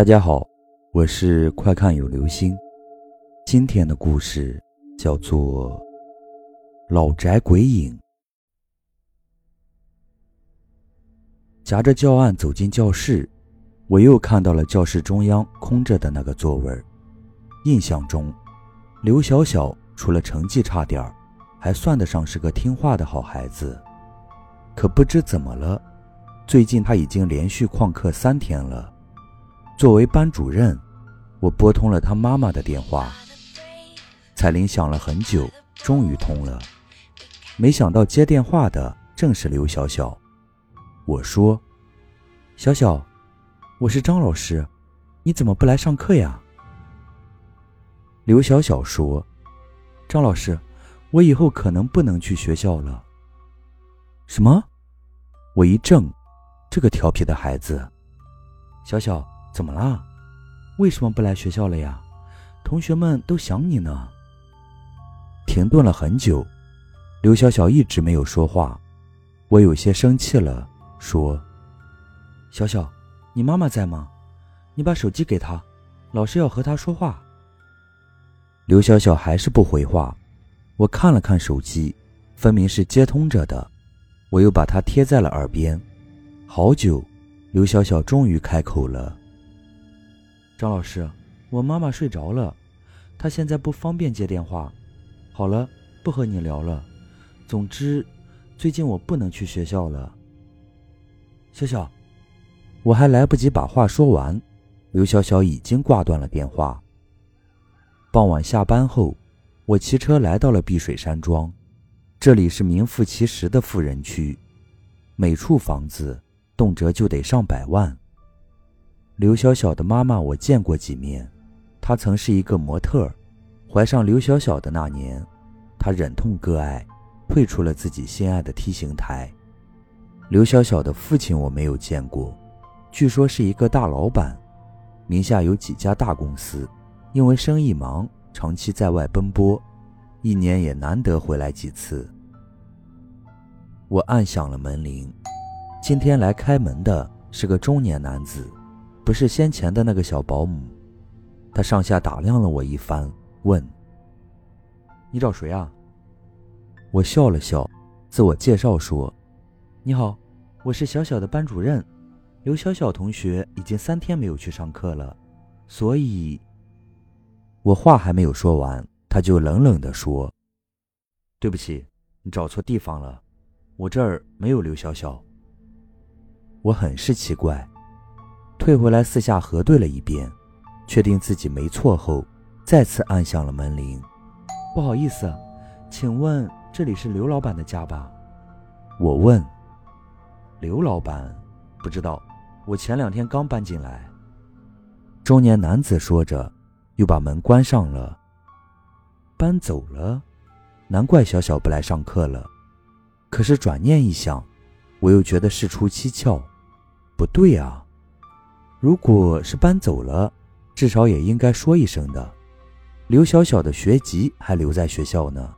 大家好，我是快看有流星。今天的故事叫做《老宅鬼影》。夹着教案走进教室，我又看到了教室中央空着的那个座位。印象中，刘小小除了成绩差点儿，还算得上是个听话的好孩子。可不知怎么了，最近他已经连续旷课三天了。作为班主任，我拨通了他妈妈的电话。彩铃响了很久，终于通了。没想到接电话的正是刘小小。我说：“小小，我是张老师，你怎么不来上课呀？”刘小小说：“张老师，我以后可能不能去学校了。”什么？我一怔，这个调皮的孩子，小小。怎么啦？为什么不来学校了呀？同学们都想你呢。停顿了很久，刘小小一直没有说话，我有些生气了，说：“小小，你妈妈在吗？你把手机给她，老师要和她说话。”刘小小还是不回话。我看了看手机，分明是接通着的，我又把它贴在了耳边。好久，刘小小终于开口了。张老师，我妈妈睡着了，她现在不方便接电话。好了，不和你聊了。总之，最近我不能去学校了。笑笑，我还来不及把话说完，刘小小已经挂断了电话。傍晚下班后，我骑车来到了碧水山庄，这里是名副其实的富人区，每处房子动辄就得上百万。刘小小的妈妈，我见过几面。她曾是一个模特，怀上刘小小的那年，她忍痛割爱，退出了自己心爱的 T 型台。刘小小的父亲我没有见过，据说是一个大老板，名下有几家大公司，因为生意忙，长期在外奔波，一年也难得回来几次。我按响了门铃，今天来开门的是个中年男子。不是先前的那个小保姆，他上下打量了我一番，问：“你找谁啊？”我笑了笑，自我介绍说：“你好，我是小小的班主任，刘小小同学已经三天没有去上课了，所以……”我话还没有说完，他就冷冷地说：“对不起，你找错地方了，我这儿没有刘小小。”我很是奇怪。退回来，四下核对了一遍，确定自己没错后，再次按响了门铃。不好意思，请问这里是刘老板的家吧？我问。刘老板，不知道，我前两天刚搬进来。中年男子说着，又把门关上了。搬走了，难怪小小不来上课了。可是转念一想，我又觉得事出蹊跷，不对啊。如果是搬走了，至少也应该说一声的。刘小小的学籍还留在学校呢。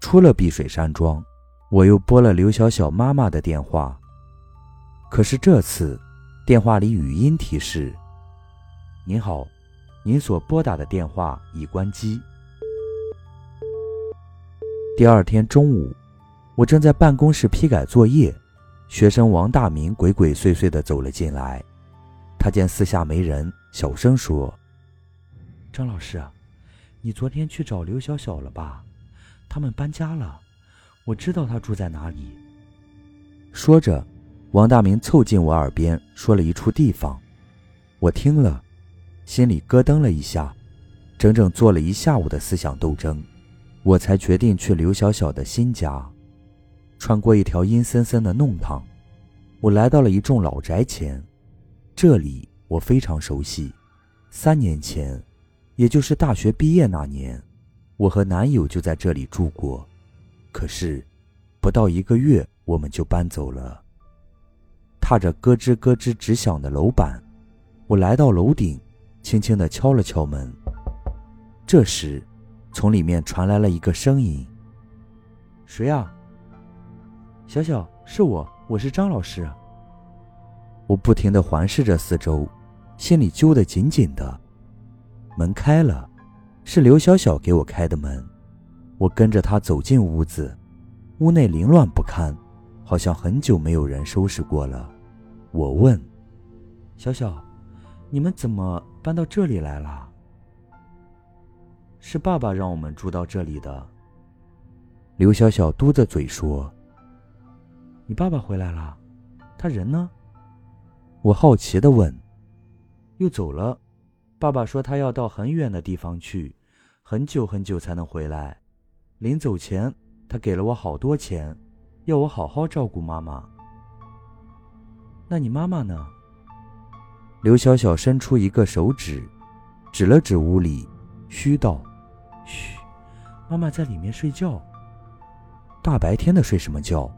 出了碧水山庄，我又拨了刘小小妈妈的电话。可是这次，电话里语音提示：“您好，您所拨打的电话已关机。”第二天中午，我正在办公室批改作业，学生王大明鬼鬼祟祟地走了进来。他见四下没人，小声说：“张老师，你昨天去找刘小小了吧？他们搬家了，我知道他住在哪里。”说着，王大明凑近我耳边说了一处地方。我听了，心里咯噔了一下，整整做了一下午的思想斗争，我才决定去刘小小的新家。穿过一条阴森森的弄堂，我来到了一幢老宅前。这里我非常熟悉，三年前，也就是大学毕业那年，我和男友就在这里住过。可是，不到一个月，我们就搬走了。踏着咯吱咯吱直响的楼板，我来到楼顶，轻轻地敲了敲门。这时，从里面传来了一个声音：“谁啊？”“小小，是我，我是张老师。”我不停地环视着四周，心里揪得紧紧的。门开了，是刘小小给我开的门。我跟着他走进屋子，屋内凌乱不堪，好像很久没有人收拾过了。我问：“小小，你们怎么搬到这里来了？”是爸爸让我们住到这里的。刘小小嘟着嘴说：“你爸爸回来了，他人呢？”我好奇的问：“又走了？”爸爸说他要到很远的地方去，很久很久才能回来。临走前，他给了我好多钱，要我好好照顾妈妈。那你妈妈呢？刘小小伸出一个手指，指了指屋里，嘘道：“嘘，妈妈在里面睡觉。大白天的睡什么觉？”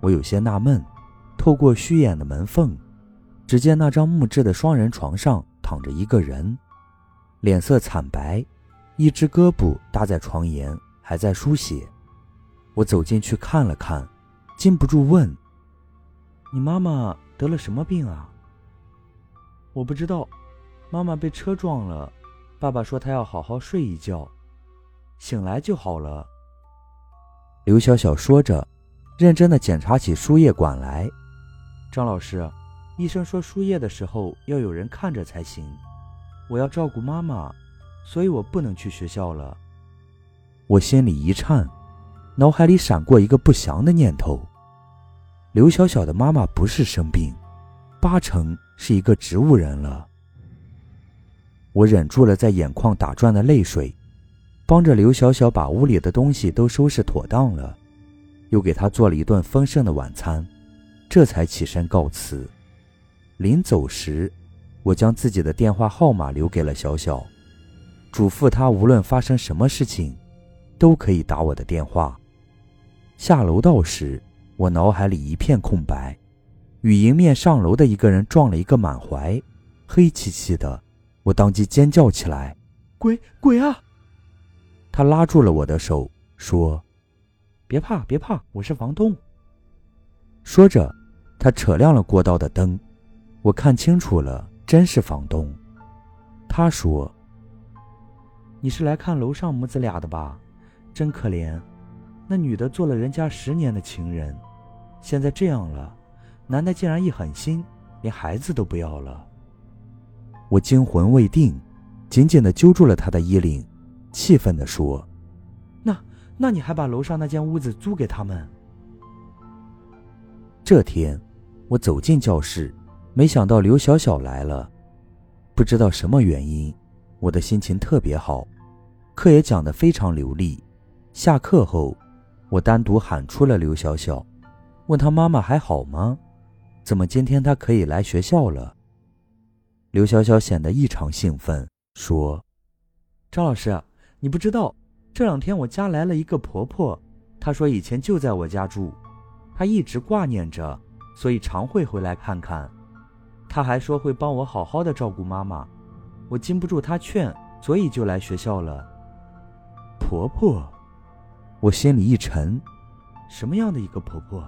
我有些纳闷。透过虚掩的门缝，只见那张木质的双人床上躺着一个人，脸色惨白，一只胳膊搭在床沿。还在输血，我走进去看了看，禁不住问：“你妈妈得了什么病啊？”我不知道，妈妈被车撞了。爸爸说他要好好睡一觉，醒来就好了。刘小小说着，认真的检查起输液管来。张老师，医生说输液的时候要有人看着才行。我要照顾妈妈，所以我不能去学校了。我心里一颤，脑海里闪过一个不祥的念头：刘小小的妈妈不是生病，八成是一个植物人了。我忍住了在眼眶打转的泪水，帮着刘小小把屋里的东西都收拾妥当了，又给她做了一顿丰盛的晚餐，这才起身告辞。临走时，我将自己的电话号码留给了小小，嘱咐她无论发生什么事情。都可以打我的电话。下楼道时，我脑海里一片空白，与迎面上楼的一个人撞了一个满怀，黑漆漆的，我当即尖叫起来：“鬼鬼啊！”他拉住了我的手，说：“别怕，别怕，我是房东。”说着，他扯亮了过道的灯，我看清楚了，真是房东。他说：“你是来看楼上母子俩的吧？”真可怜，那女的做了人家十年的情人，现在这样了，男的竟然一狠心，连孩子都不要了。我惊魂未定，紧紧的揪住了他的衣领，气愤的说：“那那你还把楼上那间屋子租给他们？”这天，我走进教室，没想到刘小小来了，不知道什么原因，我的心情特别好，课也讲得非常流利。下课后，我单独喊出了刘小小，问他妈妈还好吗？怎么今天她可以来学校了？刘小小显得异常兴奋，说：“张老师，你不知道，这两天我家来了一个婆婆，她说以前就在我家住，她一直挂念着，所以常会回来看看。她还说会帮我好好的照顾妈妈，我经不住她劝，所以就来学校了。婆婆。”我心里一沉，什么样的一个婆婆？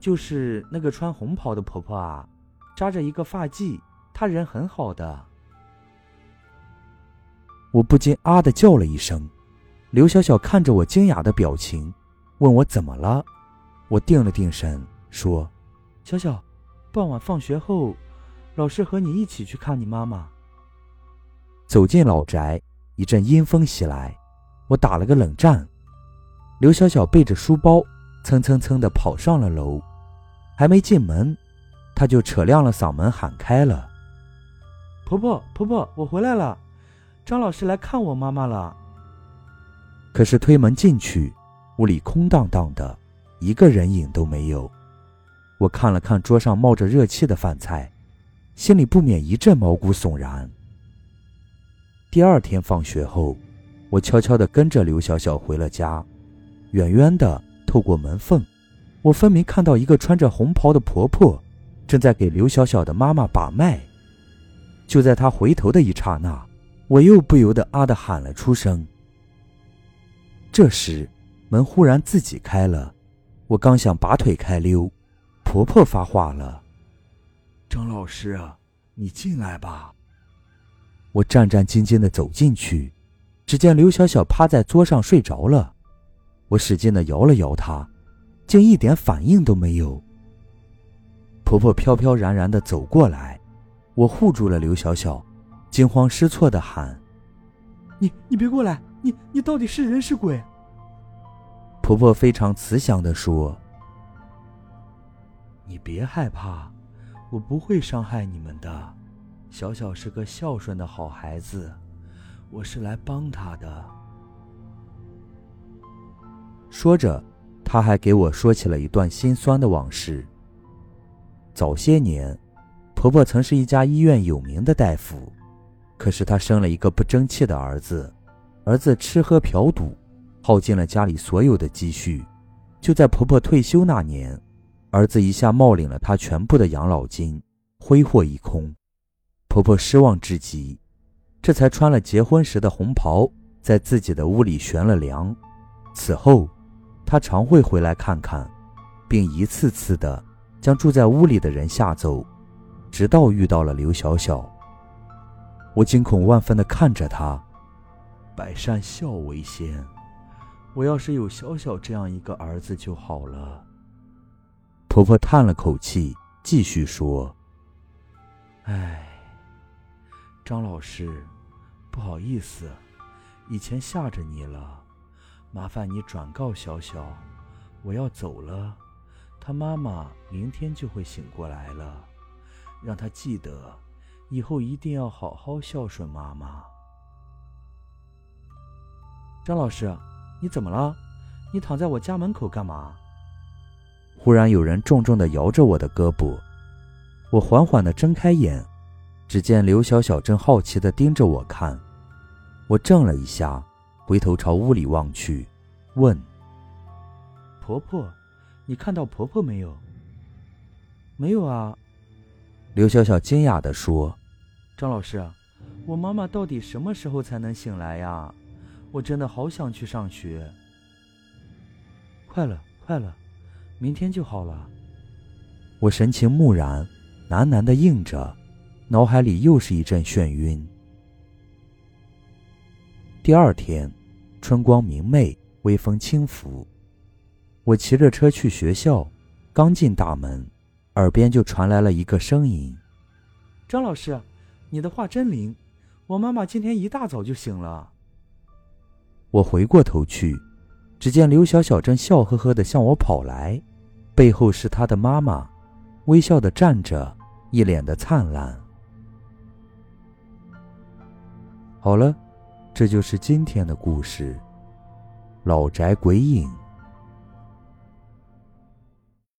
就是那个穿红袍的婆婆啊，扎着一个发髻，她人很好的。我不禁啊的叫了一声。刘小小看着我惊讶的表情，问我怎么了。我定了定神，说：“小小，傍晚放学后，老师和你一起去看你妈妈。”走进老宅，一阵阴风袭来。我打了个冷战，刘小小背着书包，蹭蹭蹭的跑上了楼，还没进门，他就扯亮了嗓门喊开了：“婆婆，婆婆，我回来了，张老师来看我妈妈了。”可是推门进去，屋里空荡荡的，一个人影都没有。我看了看桌上冒着热气的饭菜，心里不免一阵毛骨悚然。第二天放学后。我悄悄地跟着刘小小回了家，远远的透过门缝，我分明看到一个穿着红袍的婆婆，正在给刘小小的妈妈把脉。就在她回头的一刹那，我又不由得啊的喊了出声。这时，门忽然自己开了，我刚想拔腿开溜，婆婆发话了：“张老师，你进来吧。我战战兢兢的走进去，只见刘小小趴在桌上睡着了。我使劲的摇了摇她，竟一点反应都没有。婆婆飘飘然然的走过来，我护住了刘小小，惊慌失措的喊：“你你别过来！你你到底是人是鬼？”婆婆非常慈祥的说：“你别害怕，我不会伤害你们的。小小是个孝顺的好孩子，我是来帮他的。”说着，她还给我说起了一段心酸的往事。早些年，婆婆曾是一家医院有名的大夫，可是她生了一个不争气的儿子，儿子吃喝嫖赌，耗尽了家里所有的积蓄。就在婆婆退休那年，儿子一下冒领了他全部的养老金，挥霍一空。婆婆失望至极，这才穿了结婚时的红袍，在自己的屋里悬了梁。此后，她常会回来看看，并一次次的。将住在屋里的人吓走，直到遇到了刘小小。我惊恐万分地看着他，百善孝为先。我要是有小小这样一个儿子就好了。婆婆叹了口气，继续说：“哎，张老师，不好意思，以前吓着你了，麻烦你转告小小，我要走了。”他妈妈明天就会醒过来了，让他记得，以后一定要好好孝顺妈妈。张老师，你怎么了？你躺在我家门口干嘛？忽然有人重重的摇着我的胳膊，我缓缓的睁开眼，只见刘小小正好奇的盯着我看。我怔了一下，回头朝屋里望去，问：“婆婆。”你看到婆婆没有？没有啊。刘小小惊讶地说：“张老师，我妈妈到底什么时候才能醒来呀？我真的好想去上学。”快了，快了，明天就好了。我神情木然，喃喃的应着，脑海里又是一阵眩晕。第二天，春光明媚，微风轻拂。我骑着车去学校，刚进大门，耳边就传来了一个声音：“张老师，你的话真灵，我妈妈今天一大早就醒了。”我回过头去，只见刘小小正笑呵呵的向我跑来，背后是他的妈妈，微笑的站着，一脸的灿烂。好了，这就是今天的故事，《老宅鬼影》。